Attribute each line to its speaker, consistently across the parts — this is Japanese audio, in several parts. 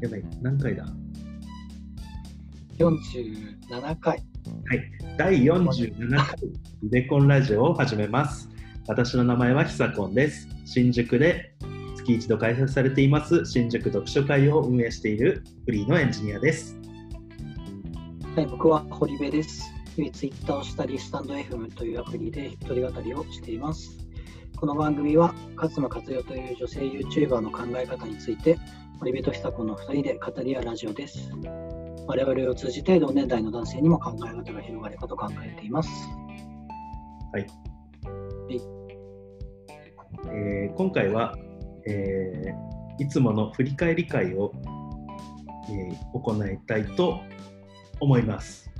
Speaker 1: やばい、何回だ
Speaker 2: ？47回。
Speaker 1: はい、第47回リベコンラジオを始めます。私の名前はひさこんです。新宿で月一度開催されています新宿読書会を運営しているフリーのエンジニアです。
Speaker 2: はい、僕は堀部です。ツイッターをしたり、スタンド FM というアプリで一人語りをしています。この番組は、勝間和代という女性 YouTuber の考え方について、堀部と久子の2人で語り合うラジオです。我々を通じて同年代の男性にも考え方が広がればと考えています。
Speaker 1: えー今回は、えーいつもの振り返り会を、えー行いたいと思います。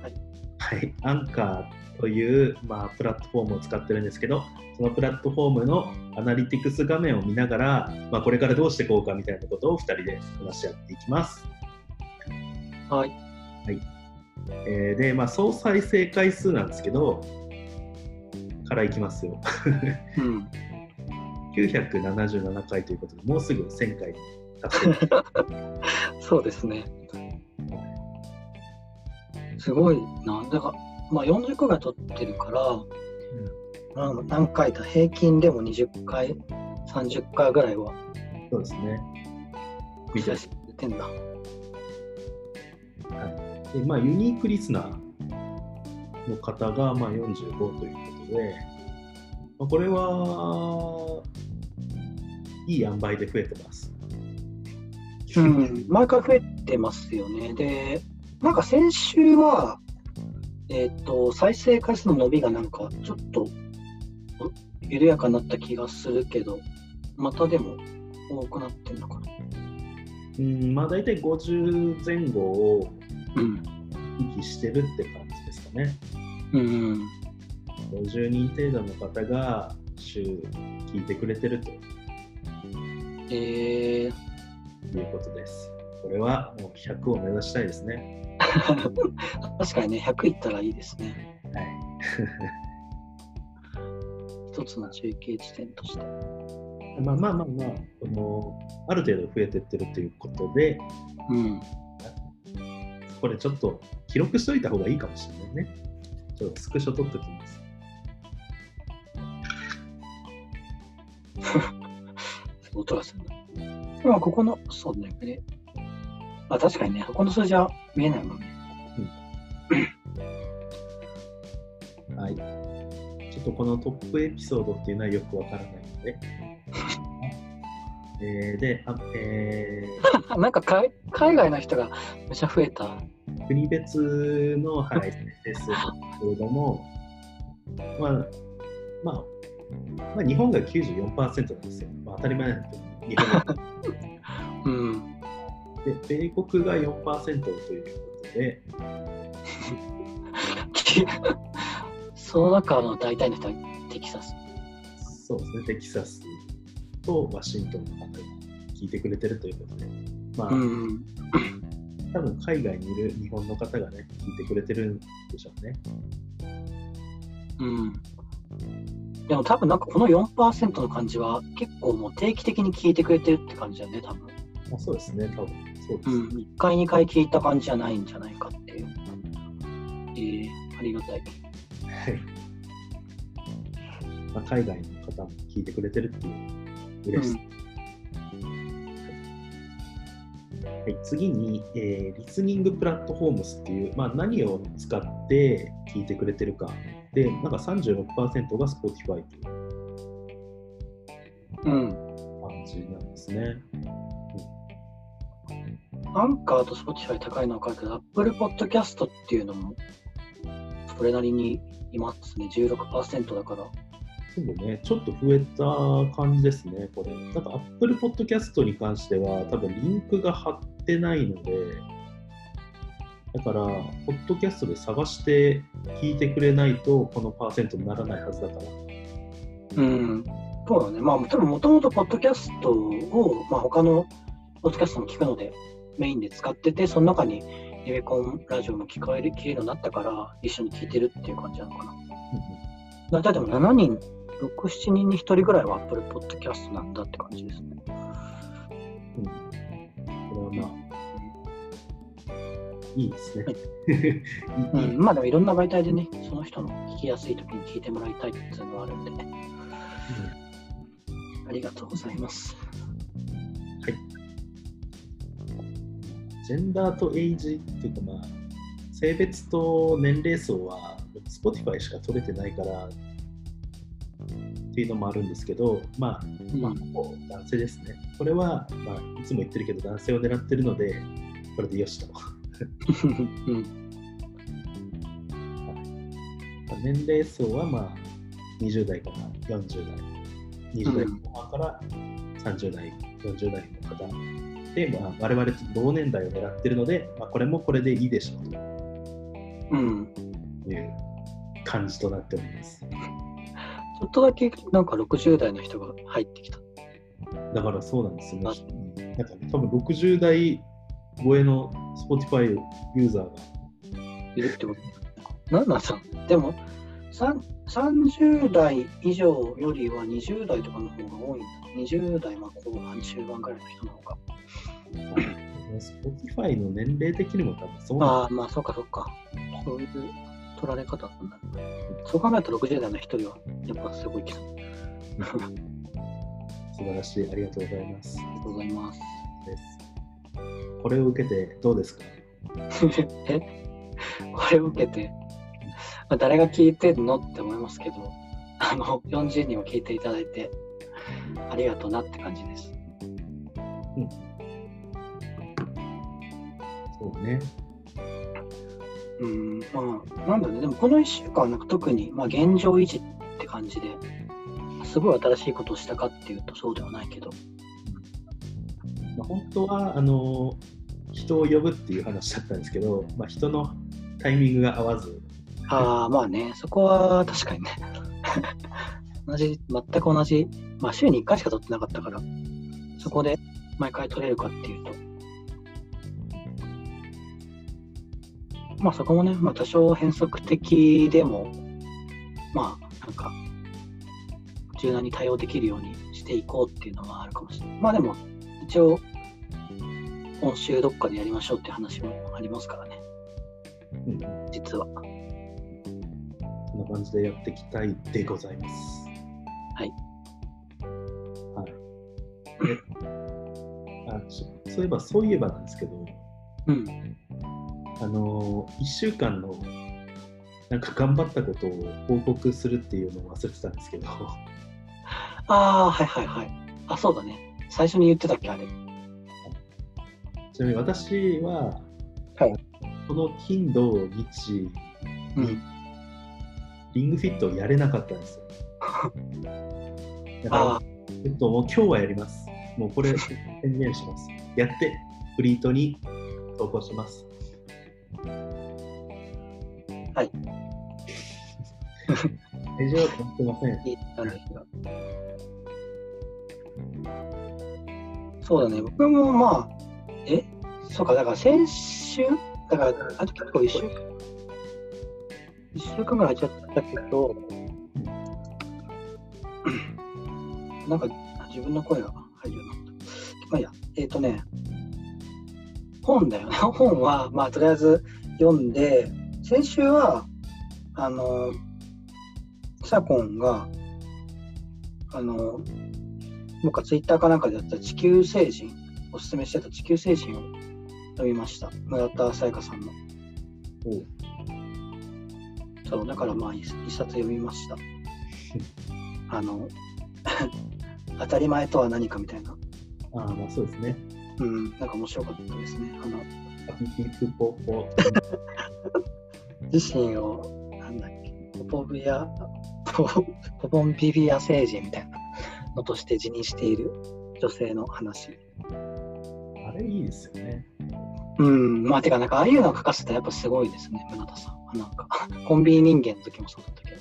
Speaker 2: はい、
Speaker 1: はい、アンカーという、まあ、プラットフォームを使ってるんですけど、そのプラットフォームのアナリティクス画面を見ながら、まあ、これからどうしていこうかみたいなことを2人で話し合っていきます。
Speaker 2: はい。
Speaker 1: えーで、まあ、総再生回数なんですけど、からいきますよ。
Speaker 2: うん。
Speaker 1: 977回ということで、もうすぐ1000回に達成。
Speaker 2: そうですね。すごいな。だから、まあ40回が撮ってるから、まあ何回か平均でも20回、30回ぐらいは
Speaker 1: そうですね。見て
Speaker 2: んだ。
Speaker 1: でまあ、ユニークリスナーの方がまあ45ということで、まあ、これはいい塩梅で増えてます。
Speaker 2: うん、毎回増えてますよね。で、なんか先週は、えっ、と、再生回数の伸びがなんかちょっとお緩やかになった気がするけど、またでも多くなってんのかな？
Speaker 1: うん、まあ大体50前後を
Speaker 2: うん。
Speaker 1: 維持してるって感じですかね。
Speaker 2: うん。
Speaker 1: 50人程度の方が週聞いてくれてると
Speaker 2: えー、
Speaker 1: いうことです。これはもう100を目指したいですね。
Speaker 2: 確かにね、100いったらいいですね。
Speaker 1: はい。
Speaker 2: 一つの中継地点として。
Speaker 1: まあまあまあまあ、このある程度増えてってるということで、
Speaker 2: うん。
Speaker 1: これちょっと記録しといた方がいいかもしれないね。ちょっとスクショ取っときます。
Speaker 2: 音がするな。まあ、ここの、そうね。であ、確かにね、ここの数字は見えないもんね。
Speaker 1: はい。ちょっとこのトップエピソードっていうのはよくわからないので。えーで、あえ
Speaker 2: なんかかい海外の人がめちゃ増えた。
Speaker 1: ー国別の、はい、ですけれども、まあ、まあ、まあ、日本が94%なんですよ。まあ、当たり前なんですけど、日本が
Speaker 2: うん。
Speaker 1: で、米国が4%ということで、
Speaker 2: きその中の大体の人はテキサス。
Speaker 1: そうですね、テキサスとワシントンの方が聞いてくれてるということで、まあ、
Speaker 2: うん。
Speaker 1: 多分海外にいる日本の方がね、聞いてくれてるんでしょうね。
Speaker 2: うん。でも多分なんかこの4%の感じは結構もう定期的に聞いてくれてるって感じだよね、多分。
Speaker 1: まあ、そうですね、多分そうです。
Speaker 2: うん。1回、2回聞いた感じじゃないんじゃないかっていう。えー、ありがたい。
Speaker 1: はいまあ、海外の方も聞いてくれてるっていう嬉しさ。はい、次に、えーリスニングプラットフォームスっていう、まあ、何を使って聞いてくれてるか。で、なんか36%が Spotify という
Speaker 2: うん。
Speaker 1: 感じなんですね。
Speaker 2: アンカーと Spotify 高いのは分かるけど、Apple Podcast っていうのもそれなりにいますね。16%だから。
Speaker 1: そうね、ちょっと増えた感じですね、これ。なんか Apple Podcast に関しては、多分リンクが貼ってないので、だから、ポッドキャストで探して聞いてくれないと、このパーセントにならないはずだから。
Speaker 2: うん。そうだね。まあ、多分もともとポッドキャストを、まあ、他のポッドキャストも聞くので、メインで使ってて、その中にリベコンラジオも聞こえる聞けるようになったから、一緒に聞いてるっていう感じなのかな。大体でも7人、6、7人に1人ぐらいは Apple Podcast なんだって感じですね。
Speaker 1: うんまあ、いいですね。
Speaker 2: う
Speaker 1: いい
Speaker 2: ん、まあでもいろんな媒体でね、その人の聞きやすい時に聞いてもらいたいっていうのがあるんでね。ありがとうございます。
Speaker 1: ジェンダーとエイジっていうか、まあ、性別と年齢層は Spotify しか取れてないからっていうのもあるんですけど、まあ、まあ、ほぼ男性ですね。これは、まあ、いつも言ってるけど、男性を狙ってるので、これでよしと。
Speaker 2: うん、
Speaker 1: 年齢層は、まあ、20代から40代、20代後半から30代、40代の方。で、まあ、我々と同年代を狙ってるので、まあ、これもこれでいいでしょう
Speaker 2: うん。
Speaker 1: という感じとなっております。
Speaker 2: ちょっとだけなんか60代の人が入ってきた。
Speaker 1: だからそうなんですよね。なんかね、多分60代超えの Spotify ユーザーが
Speaker 2: いるってことなんなんさでもさん30代以上よりは20代とかの方が多いんだ。20代まあ後半中盤ぐらいの人の方が。
Speaker 1: Spotify の年齢的にも多分そうなん
Speaker 2: ああ、まあそうかそうか。そういう取られ方なんだ。そう考えると60代の一人はやっぱすごいけど。あり
Speaker 1: 素晴らしい。ありがとうございます。
Speaker 2: がとうございます。
Speaker 1: これを受けてどうですか？
Speaker 2: え？これを受けて、まあ、誰が聞いてんのって思いますけど、あの40人も聞いていただいて、ありがとうなって感じです。
Speaker 1: そうね。
Speaker 2: うん、まあ、なんだろうね、でもこの1週間はなんか特に、まあ、現状維持って感じで、すごい新しいことをしたかっていうとそうではないけど、
Speaker 1: まあ、本当はあの人を呼ぶっていう話だったんですけど、まあ、人のタイミングが合わず、
Speaker 2: ああ、まあね、そこは確かにね、同じ、全く同じ、まあ週に1回しか撮ってなかったから、そこで毎回撮れるかっていうまあそこもね、まあ多少変則的でも、まあなんか、柔軟に対応できるようにしていこうっていうのはあるかもしれない。まあでも、一応、今週どっかでやりましょうっていう話もありますからね、
Speaker 1: うん、
Speaker 2: 実は。
Speaker 1: そんな感じでやっていきたいでございます。
Speaker 2: はい。
Speaker 1: はい。であそういえば、そういえばなんですけど、
Speaker 2: うん。
Speaker 1: あの1週間のなんか頑張ったことを報告するっていうのを忘れてたんですけど、
Speaker 2: ああ、はいはいはい。あ、そうだね。最初に言ってたっけ、あれ。
Speaker 1: ちなみに私は、
Speaker 2: はい
Speaker 1: この金土日
Speaker 2: うん。
Speaker 1: リングフィットをやれなかったんですよ。だから
Speaker 2: あ、
Speaker 1: えっと、もう今日はやります。もうこれ宣言します。やって、フリートに投稿します。
Speaker 2: はい。
Speaker 1: 以上、すみません。
Speaker 2: いいなんですが。そうだね。僕もまあ、え？そうか、だから先週、だから、あと結構一週間、一週間ぐらい空いちゃったけど、なんか自分の声が入るようになった。まあいいや、えっ、とね、本だよね。本は、まあとりあえず読んで、先週は、あの、サコンが、あの、僕はツイッターかなんかでやった地球星人、おすすめしてた地球星人を読みました。村田沙耶香さんの。そう、だからまあ一一冊読みました。あの、当たり前とは何かみたいな。
Speaker 1: ああ、まあそうですね。
Speaker 2: うん、なんか面白かったですね。あの。自身を、なんだっけ、ポポビア、ポポポンビビア星人みたいなのとして辞任している女性の話。
Speaker 1: あれいいですよね。
Speaker 2: うん、まあ、てか、なんか、ああいうのを書かせたらやっぱすごいですね、村田さん。なんか、コンビニ人間の時もそうだったけど。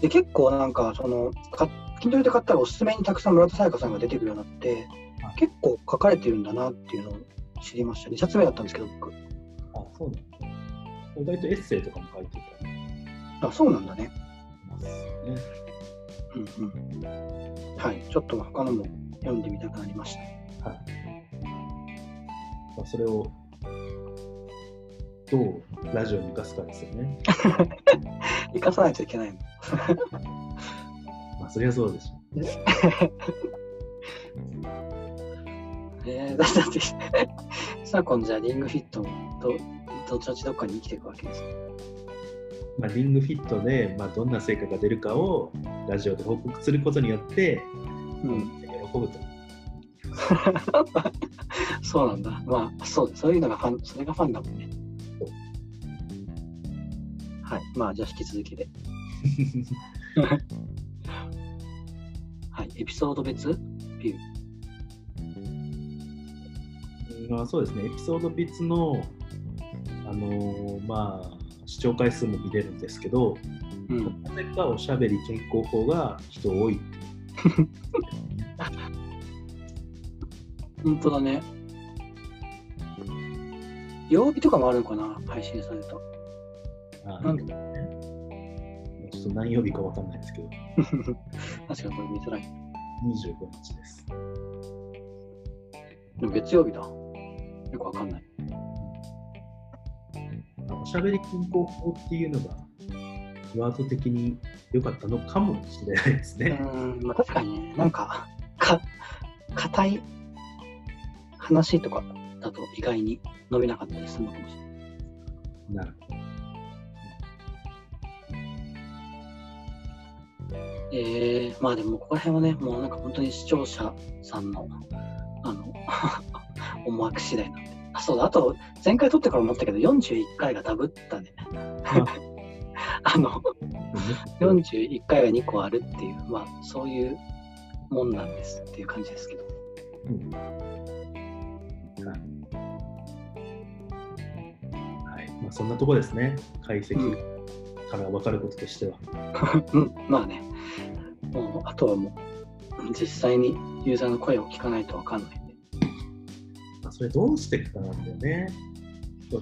Speaker 2: で、結構なんか、その、か Kindle で買ったらおすすめにたくさん村田沙耶香さんが出てくるようになって、結構書かれてるんだなっていうのを知りました。2冊目だったんですけど、僕。
Speaker 1: あ、そうなんですね。意外とエッセイとかも書いてた
Speaker 2: あ、そうなんだね。
Speaker 1: ね。
Speaker 2: うんうん。はい、ちょっと他のも読んでみたくなりました。
Speaker 1: はい。まあ、それをどうラジオに生かすかですよね。
Speaker 2: 生かさないといけないの。
Speaker 1: まあ、そりゃそうでしょ
Speaker 2: えー、だって、さ今じゃあリングフィットもどどっちどっちどっかに生きていくわけですね。
Speaker 1: まあ、リングフィットで、まあ、どんな成果が出るかをラジオで報告することによって、
Speaker 2: うん、
Speaker 1: 喜ぶと。
Speaker 2: そうなんだ。まあ、そうそういうのがファン、それがファンだもんね。はい。まあ、じゃあ引き続きで。はい。エピソード別？ビュー。
Speaker 1: まあ、そうですね、エピソード別の、あのーまあ、視聴回数も見れるんですけど、
Speaker 2: うん。
Speaker 1: なぜかおしゃべり健康法が人多い。
Speaker 2: 本当だね。曜日とかもあるのかな？配信された。
Speaker 1: あ
Speaker 2: なんで
Speaker 1: ちょっと何曜日かわかんないですけど、
Speaker 2: 確かにこれ見づらい。
Speaker 1: 25日です。
Speaker 2: でも月曜日だ。よくわかんない。
Speaker 1: おしゃべり健康法っていうのが、ワード的に良かったのかもしれないです
Speaker 2: う
Speaker 1: ね。
Speaker 2: ん、まあ確かにね、なんか、か、硬い話とかだと意外に伸びなかったりするのかもしれない。
Speaker 1: なるほど。
Speaker 2: えー、まあでもここら辺はね、もうなんか本当に視聴者さんの、あの、思惑次第なんで。あ、そうだ、あと、前回撮ってから思ったけど、41回がダブったね。あ。の、41回が2個あるっていう、まあ、そういうもんなんですっていう感じですけど。
Speaker 1: うん。はい。はいまあ、そんなとこですね、解析から分かることとしては。
Speaker 2: うん、まあね、もうあとはもう、実際にユーザーの声を聞かないとわかんないんで。
Speaker 1: まあ、それどうしていくかなんだよね。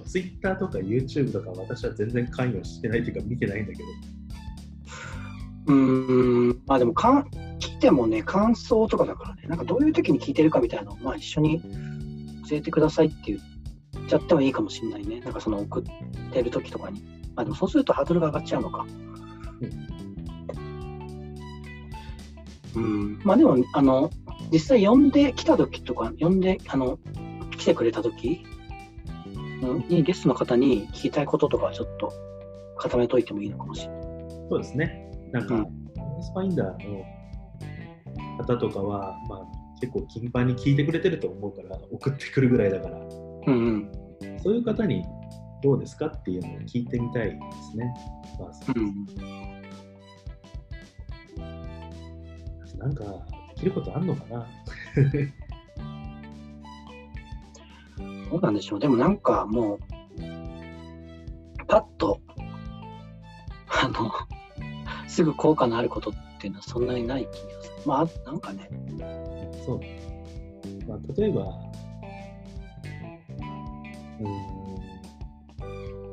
Speaker 1: Twitter とか YouTube とか私は全然関与してないというか見てないんだけど。
Speaker 2: うーん、まあでもかん、聞いてもね、感想とかだからね、なんかどういう時に聞いてるかみたいなのを、まあ一緒に教えてくださいって言っちゃってもいいかもしれないね。なんかその送ってる時とかに。まあでもそうするとハードルが上がっちゃうのか。うん、まあでも、あの、実際呼んできた時とか、呼んで、あの、来てくれた時うんにゲストの方に聞きたいこととかはちょっと固めといてもいいのかもしれない。
Speaker 1: そうですね。なんか、
Speaker 2: うん
Speaker 1: スファインダーの方とかは、まあ、結構頻繁に聞いてくれてると思うから、送ってくるぐらいだから、
Speaker 2: うんうん。
Speaker 1: そういう方にどうですかっていうのを聞いてみたいですね。まあ
Speaker 2: うん
Speaker 1: なんか、できることあんのかな？
Speaker 2: どうなんでしょう。でもなんかもう、パッと、あの、すぐ効果のあることっていうのはそんなにない気がする。まあ、なんかね、
Speaker 1: そう。まあ、例えば、うーんれ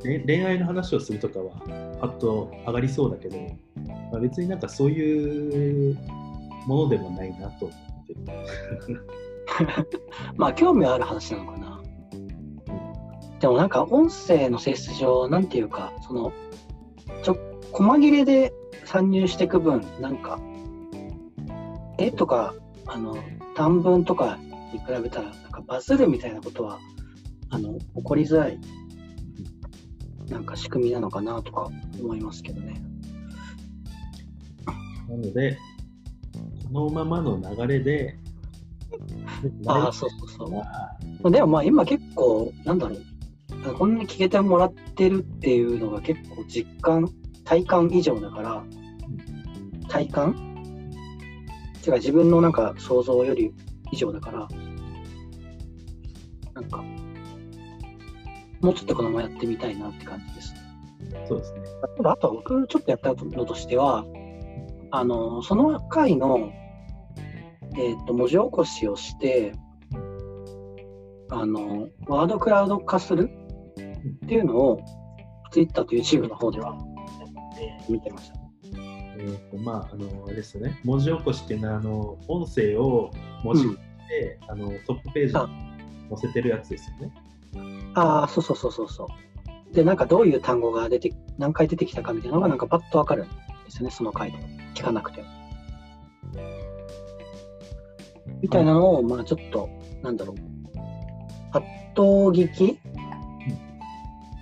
Speaker 1: 恋愛の話をするとかは、パッと上がりそうだけど、まあ、別になんかそういうものでもないなと思ってる。
Speaker 2: まあ興味はある話なのかな。でもなんか音声の性質上、なんていうか、その、ちょ、細切れで参入していく分、なんか、絵とか、あの、短文とかに比べたら、なんかバズるみたいなことは、あの、起こりづらい、なんか仕組みなのかなとか思いますけどね。
Speaker 1: なので、このままの流れで、
Speaker 2: ああ、そうそうそう。
Speaker 1: は
Speaker 2: でもまあ今結構、なんだろう、こんなに聞けてもらってるっていうのが結構実感、体感以上だから、体感？てか自分のなんか想像より以上だから、なんか、もうちょっとこのままやってみたいなって感じです。
Speaker 1: そうですね。
Speaker 2: ただあとは僕ちょっとやったのとしては、あの、その回の、えっ、と、文字起こしをして、あの、ワードクラウド化するっていうのを、Twitter と YouTube の方ではやって見てました。
Speaker 1: えーとまあ、あの、あれですよね。文字起こしっていうのは、あの、音声を文字にして、あの、トップページ
Speaker 2: あ
Speaker 1: 載せてるやつですよね。
Speaker 2: ああ、そうそうそうそうそう。で、なんかどういう単語が出て、何回出てきたかみたいなのがなんかパッとわかるんですよね、その回で。聞かなくても。みたいなのを、まあちょっと、なんだろう。後聞き？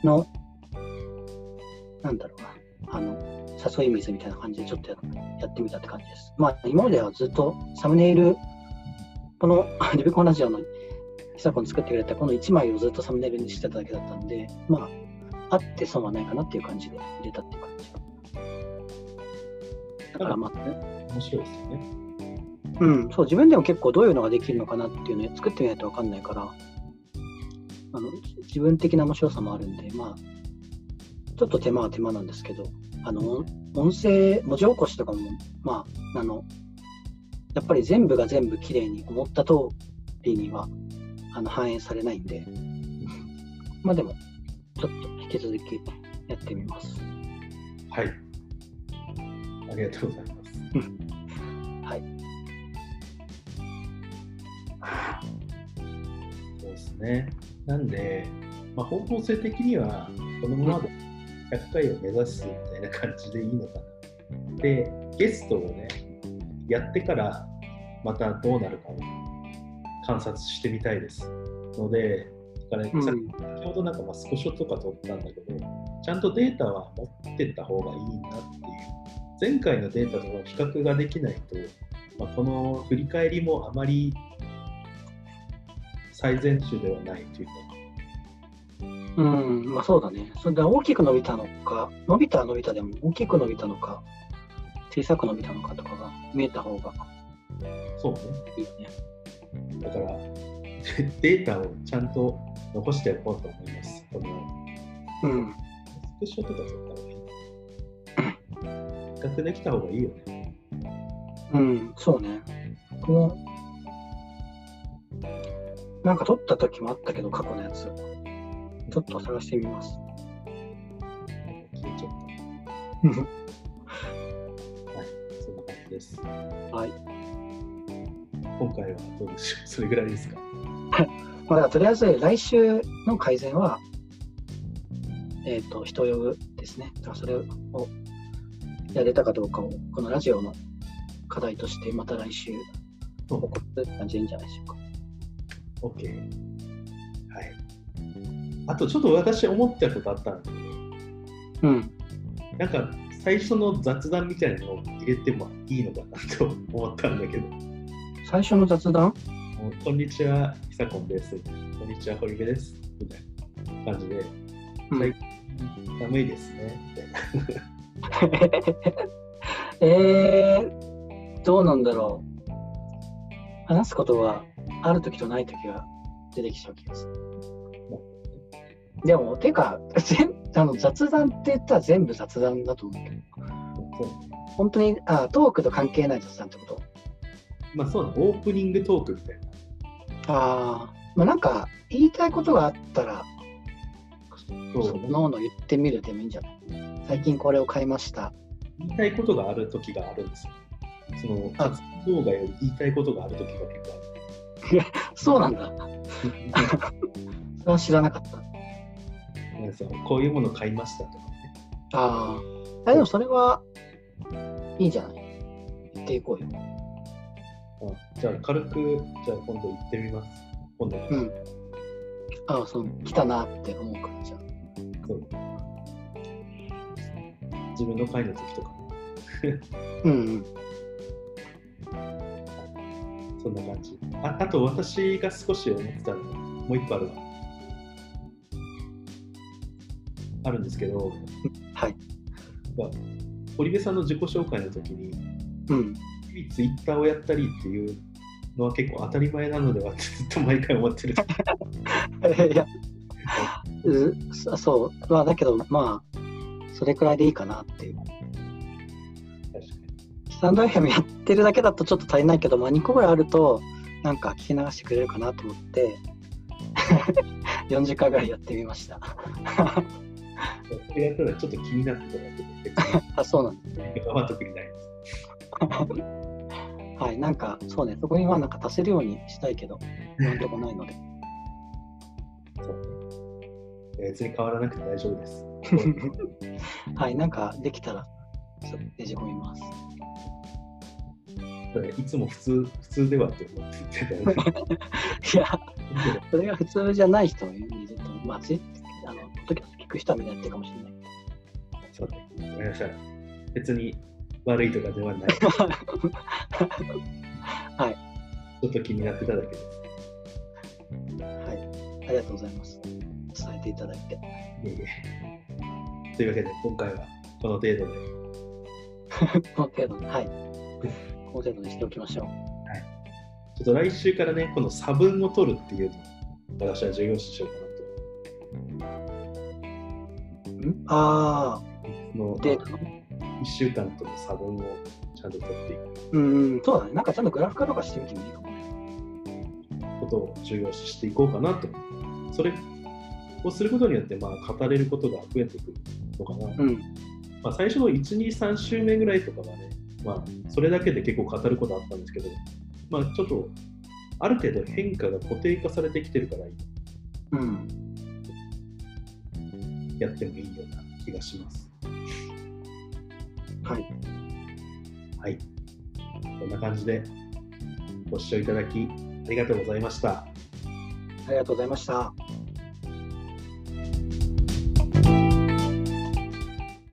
Speaker 2: の、なんだろうな。あの、誘い水みたいな感じでちょっとややってみたって感じです。まあ今まではずっとサムネイル、このリベコンラジオの久子に作ってくれたこの1枚をずっとサムネイルにしてただけだったんで、まあ、あって損はないかなっていう感じで入れたっていう感じ。だからまあ、ね、
Speaker 1: 面白いですよね。
Speaker 2: うん、そう、自分でも結構どういうのができるのかなっていうのを作ってみないと分かんないから、あの自分的な面白さもあるんで、まあ、ちょっと手間は手間なんですけど、あの音声、文字起こしとかも、まあ、あの、やっぱり全部が全部きれいに思った通りにはあの反映されないんで、まあでも、ちょっと引き続きやってみます。
Speaker 1: はい。ありがとうございます。
Speaker 2: はい。
Speaker 1: そうですね。なんで、まあ、方向性的には、このままで100回を目指すみたいな感じでいいのかな。で、ゲストをね、やってから、またどうなるかを観察してみたいです。ので、だからね先ほどなんかまあスクショとか撮ったんだけど、ちゃんとデータは持ってった方がいいなっていう。前回のデータとの比較ができないと、まあ、この振り返りもあまり最善手ではないというか、
Speaker 2: うん、まあそうだね。それで大きく伸びたのか、伸びたは伸びたでも大きく伸びたのか、小さく伸びたのかとかが見えた方が
Speaker 1: そうね。
Speaker 2: いいね。
Speaker 1: だから、データをちゃんと残しておこうと思います。この
Speaker 2: うん。
Speaker 1: スクショとか撮った方がいい。比較できた方がいいよね。
Speaker 2: うん、そうね。僕も、なんか撮った時もあったけど、過去のやつ。ちょっと探してみます。
Speaker 1: 消えちゃった。はい、そんな感じです。
Speaker 2: はい。
Speaker 1: 今回はどうでしょう？それぐらいですか？
Speaker 2: まあ、とりあえず来週の改善は、えっ、と、人を呼ぶですね。だからそれをやれたかどうかを、このラジオの課題として、また来週報告するって感じでいいんじゃないでしょうか。
Speaker 1: OK。はい。あとちょっと私思ったことあったんだけど、
Speaker 2: うん。
Speaker 1: なんか最初の雑談みたいなのを入れてもいいのかなと思ったんだけど、
Speaker 2: 最初の雑談？
Speaker 1: こんにちは、ひさこんです。こんにちは、堀部です。みたいな感じで、
Speaker 2: うん
Speaker 1: 寒いですね。みたいな。
Speaker 2: えー、どうなんだろう。話すことがあるときとないときが出てきちゃう気がする。でも、てか、全 あの雑談って言ったら全部雑談だと思うけど、本当にあトークと関係ない雑談ってこと？
Speaker 1: まあそうだ、オープニングトークみたいな。
Speaker 2: ああ、まあなんか言いたいことがあったら、
Speaker 1: そう
Speaker 2: そのの言ってみるでもいいんじゃない？最近これを買いました。
Speaker 1: 言いたいことがある時があるんですよ。その
Speaker 2: あ
Speaker 1: 活動動画より言いたいことがある時が結構
Speaker 2: そうなんだ。
Speaker 1: ある。
Speaker 2: それは知らなかった。
Speaker 1: なんこういうもの買いましたとかね。
Speaker 2: ああ。あでもそれはいいじゃない？言っていこうよ。
Speaker 1: あじゃあ軽く、じゃあ今度行ってみます。今度、
Speaker 2: うん。ああ、そう、来たなって思うから、じゃあ。
Speaker 1: そう自分の会の時とかね。
Speaker 2: うんうん。
Speaker 1: そんな感じ。ああと私が少し思ってたのがもう一個あるわ。あるんですけど、
Speaker 2: はい。
Speaker 1: まあ堀部さんの自己紹介の時に、
Speaker 2: うん。
Speaker 1: 日々ツイッターをやったりっていうのは結構当たり前なのではってずっと毎回思ってる。
Speaker 2: いや、うそそう。まあ、だけど、まあ、それくらいでいいかなっていう。
Speaker 1: 確かに。
Speaker 2: スタンド FM やってるだけだとちょっと足りないけど、まあ、2個ぐらいあると、なんか聞き流してくれるかなと思って、40回ぐらいやってみました。
Speaker 1: それやったらちょっと気になってただけで、別
Speaker 2: あ、そうなん
Speaker 1: にやり方は特にないです。
Speaker 2: はい、なんか、そうね、そこにはなんか足せるようにしたいけど、今んとこないので。
Speaker 1: そうね別に変わらなくて大丈夫です。
Speaker 2: はい、なんかできたら、そうねじ込みます。
Speaker 1: いつも普通普通ではって思ってたよね。
Speaker 2: いや、それが普通じゃない人もいると、まあ、あの、時々聞く人はみんなやってるかもしれない。
Speaker 1: そうね。ごめんなさい。別に悪いとかではない。
Speaker 2: はい。
Speaker 1: ちょっと気になってただけです。
Speaker 2: はい、ありがとうございます。伝えていただいて。
Speaker 1: いえいえというわけで、今回はこの程度で。
Speaker 2: この程度で、はい。この程度にしておきましょう。
Speaker 1: ちょっと来週からね、この差分を取るっていうのを私は重要視しようか
Speaker 2: ん？あ
Speaker 1: なと。
Speaker 2: あ、デー
Speaker 1: そ
Speaker 2: タの？
Speaker 1: の1週間との差分をちゃんと取っていく
Speaker 2: うん、そうだね。なんかちゃんとグラフ化とかしてみてもいいかもね。
Speaker 1: ことを重要視していこうかなと。それをすることによって、まあ、語れることが増えてくるのかな。
Speaker 2: うん。
Speaker 1: まあ、最初の1、2、3週目ぐらいとかはね、まあ、それだけで結構語ることあったんですけど、まあ、ちょっと、ある程度変化が固定化されてきてるから、
Speaker 2: うん。
Speaker 1: やってもいいような気がします。
Speaker 2: はい。
Speaker 1: はい。こんな感じで、ご視聴いただきありがとうございました。
Speaker 2: ありがとうございました。